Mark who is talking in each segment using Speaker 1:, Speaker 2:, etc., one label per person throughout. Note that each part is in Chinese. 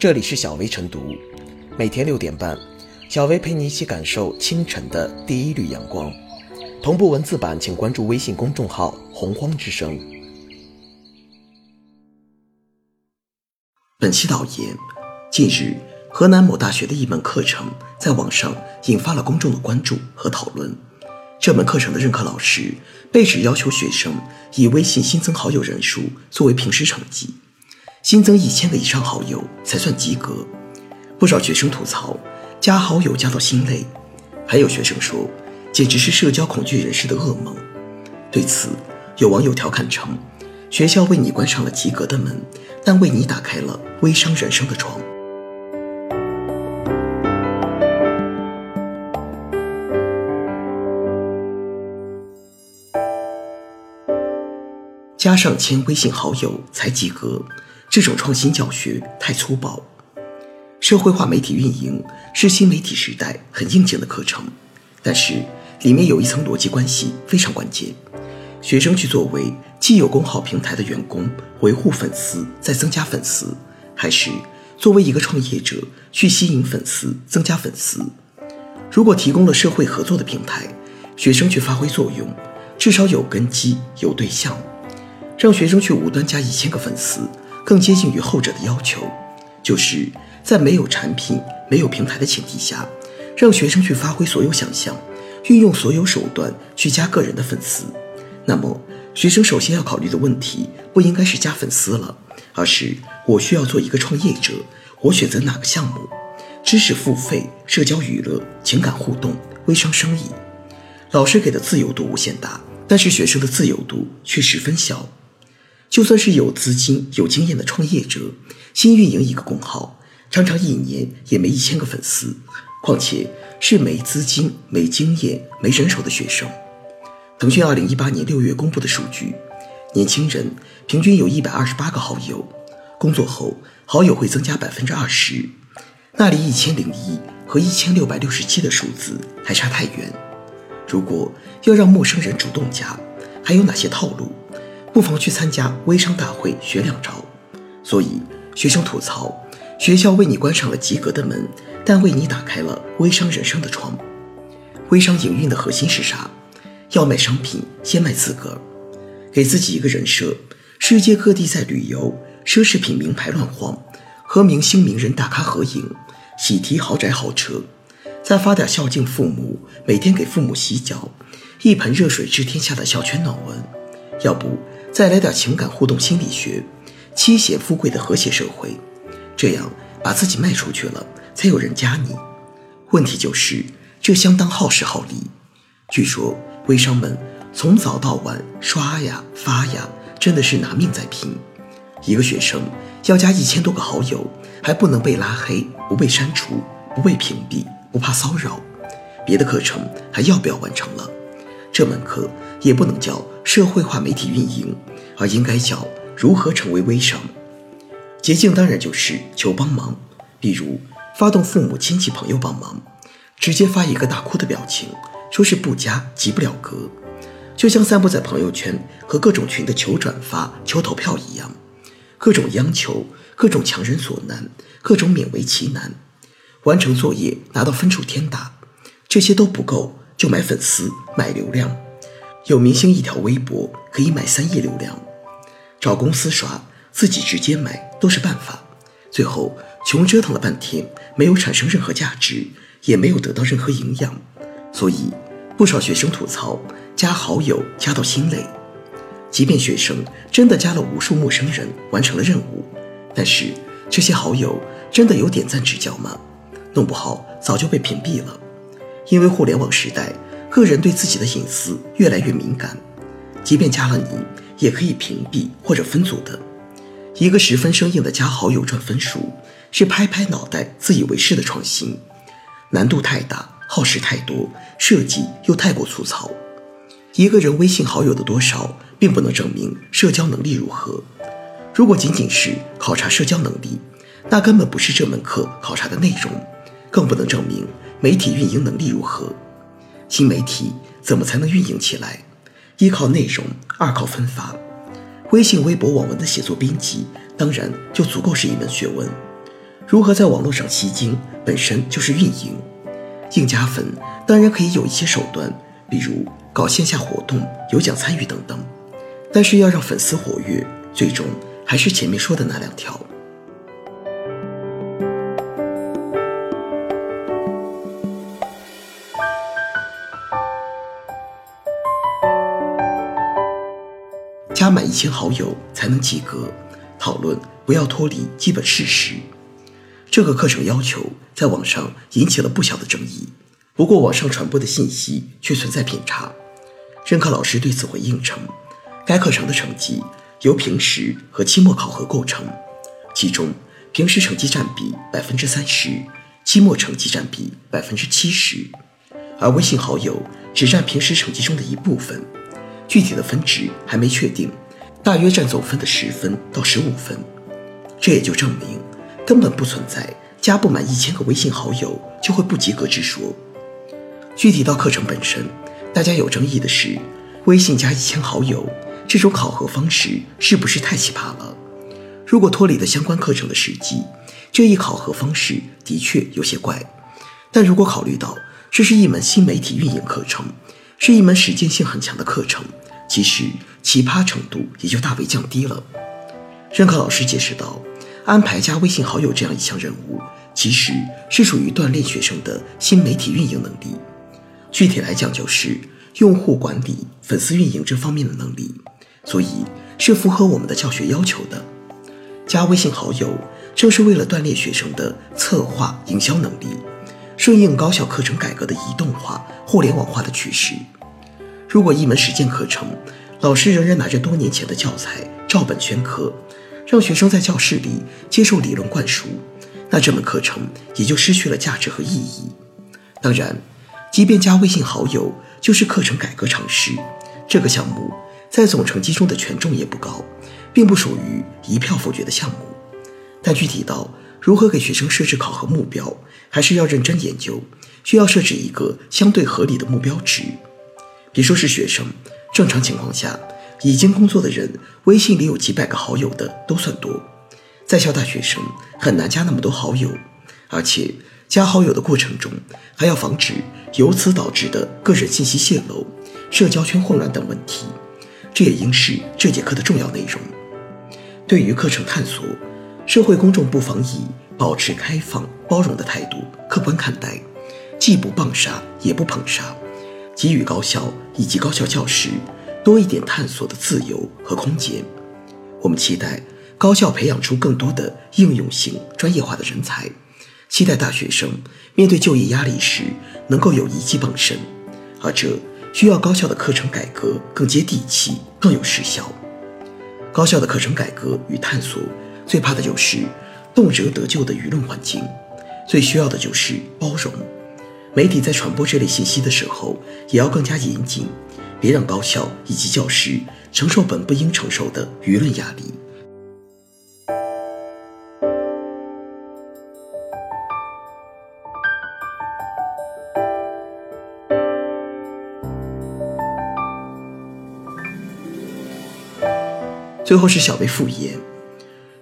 Speaker 1: 这里是小薇晨读，每天六点半，小薇陪你一起感受清晨的第一缕阳光。同步文字版，请关注微信公众号“洪荒之声”。本期导言：近日，河南某大学的一门课程在网上引发了公众的关注和讨论。这门课程的任课老师被指要求学生以微信新增好友人数作为平时成绩，新增一千个以上好友才算及格。不少学生吐槽，加好友加到心累。还有学生说，简直是社交恐惧人士的噩梦。对此，有网友调侃称：“学校为你关上了及格的门，但为你打开了微商人生的窗。”加上千微信好友才及格，这种创新教学太粗暴。社会化媒体运营是新媒体时代很应景的课程，但是里面有一层逻辑关系非常关键。学生去作为既有公号平台的员工维护粉丝再增加粉丝，还是作为一个创业者去吸引粉丝增加粉丝？如果提供了社会合作的平台，学生去发挥作用，至少有根基有对象。让学生去无端加一千个粉丝，更接近于后者的要求，就是在没有产品、没有平台的前提下，让学生去发挥所有想象，运用所有手段去加个人的粉丝。那么，学生首先要考虑的问题不应该是加粉丝了，而是我需要做一个创业者，我选择哪个项目？知识付费、社交娱乐、情感互动、微商生意。老师给的自由度无限大，但是学生的自由度却十分小。就算是有资金、有经验的创业者，新运营一个公号，常常一年也没一千个粉丝。况且是没资金、没经验、没人手的学生。腾讯二零一八年六月公布的数据，年轻人平均有一百二十八个好友，工作后好友会增加百分之二十，那离一千零一和一千六百六十七的数字还差太远。如果要让陌生人主动加，还有哪些套路？不妨去参加微商大会学两招。所以学生吐槽，学校为你关上了及格的门，但为你打开了微商人生的窗。微商营运的核心是啥？要卖商品，先卖自个儿，给自己一个人设。世界各地在旅游，奢侈品名牌乱晃，和明星名人大咖合影，喜提豪宅豪车，再发点孝敬父母，每天给父母洗脚，一盆热水治天下的小泉暖文。要不？再来点情感互动心理学，妻贤富贵的和谐社会，这样把自己卖出去了，才有人加你。问题就是这相当耗时耗力。据说微商们从早到晚刷呀发呀，真的是拿命在拼。一个学生要加一千多个好友，还不能被拉黑、不被删除、不被屏蔽、不怕骚扰，别的课程还要不要完成了？这门课也不能叫社会化媒体运营，而应该叫如何成为微商。捷径当然就是求帮忙，比如发动父母亲戚朋友帮忙，直接发一个大哭的表情，说是不加急不了格，就像散布在朋友圈和各种群的求转发、求投票一样，各种央求，各种强人所难，各种勉为其难，完成作业拿到分数天大，这些都不够。就买粉丝买流量，有明星一条微博可以买三亿流量，找公司刷自己直接买都是办法。最后穷折腾了半天，没有产生任何价值，也没有得到任何营养。所以不少学生吐槽加好友加到心累。即便学生真的加了无数陌生人，完成了任务，但是这些好友真的有点赞指教吗？弄不好早就被屏蔽了。因为互联网时代，个人对自己的隐私越来越敏感，即便加了你，也可以屏蔽或者分组的。一个十分生硬的加好友赚分数，是拍拍脑袋自以为是的创新，难度太大，耗时太多，设计又太过粗糙。一个人微信好友的多少，并不能证明社交能力如何。如果仅仅是考察社交能力，那根本不是这门课考察的内容，更不能证明。媒体运营能力如何？新媒体怎么才能运营起来？一靠内容，二靠分发。微信、微博、网文的写作编辑，当然就足够是一门学问。如何在网络上吸睛，本身就是运营。硬加粉当然可以有一些手段，比如搞线下活动、有奖参与等等。但是要让粉丝活跃，最终还是前面说的那两条。加满一千好友才能及格，讨论不要脱离基本事实。这个课程要求在网上引起了不小的争议，不过网上传播的信息却存在偏差。任课老师对此回应称，该课程的成绩由平时和期末考核构成，其中平时成绩占比百分之三十，期末成绩占比百分之七十，而微信好友只占平时成绩中的一部分。具体的分值还没确定，大约占总分的十分到十五分，这也就证明根本不存在加不满一千个微信好友就会不及格之说。具体到课程本身，大家有争议的是，微信加一千好友这种考核方式是不是太奇葩了？如果脱离了相关课程的实际，这一考核方式的确有些怪。但如果考虑到这是一门新媒体运营课程，是一门实践性很强的课程。其实奇葩程度也就大为降低了。任课老师解释道：“安排加微信好友这样一项任务，其实是属于锻炼学生的新媒体运营能力。具体来讲，就是用户管理、粉丝运营这方面的能力，所以是符合我们的教学要求的。加微信好友，正是为了锻炼学生的策划、营销能力，顺应高校课程改革的移动化、互联网化的趋势。”如果一门实践课程，老师仍然拿着多年前的教材照本宣科，让学生在教室里接受理论灌输，那这门课程也就失去了价值和意义。当然，即便加微信好友就是课程改革尝试，这个项目在总成绩中的权重也不高，并不属于一票否决的项目。但具体到如何给学生设置考核目标，还是要认真研究，需要设置一个相对合理的目标值。别说是学生，正常情况下，已经工作的人，微信里有几百个好友的都算多。在校大学生很难加那么多好友，而且加好友的过程中，还要防止由此导致的个人信息泄露、社交圈混乱等问题。这也应是这节课的重要内容。对于课程探索，社会公众不妨以保持开放、包容的态度，客观看待，既不棒杀，也不捧杀。给予高校以及高校教师多一点探索的自由和空间。我们期待高校培养出更多的应用型、专业化的人才，期待大学生面对就业压力时能够有一技傍身。而这需要高校的课程改革更接地气、更有实效。高校的课程改革与探索，最怕的就是动辄得咎的舆论环境，最需要的就是包容。媒体在传播这类信息的时候，也要更加严谨，别让高校以及教师承受本不应承受的舆论压力。最后是小薇复言，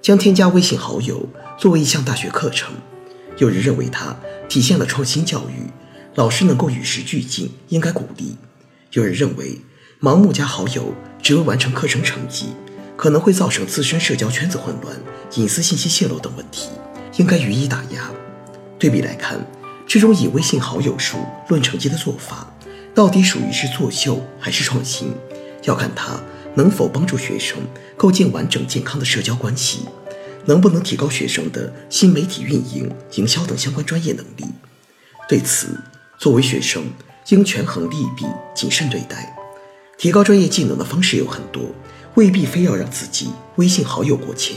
Speaker 1: 将添加微信好友作为一项大学课程，有人认为它体现了创新教育。老师能够与时俱进，应该鼓励。有人认为，盲目加好友只为完成课程成绩，可能会造成自身社交圈子混乱、隐私信息泄露等问题，应该予以打压。对比来看，这种以微信好友数论成绩的做法，到底属于是作秀还是创新，要看它能否帮助学生构建完整健康的社交关系，能不能提高学生的新媒体运营、营销等相关专业能力。对此，作为学生，应权衡利弊，谨慎对待。提高专业技能的方式有很多，未必非要让自己微信好友过千。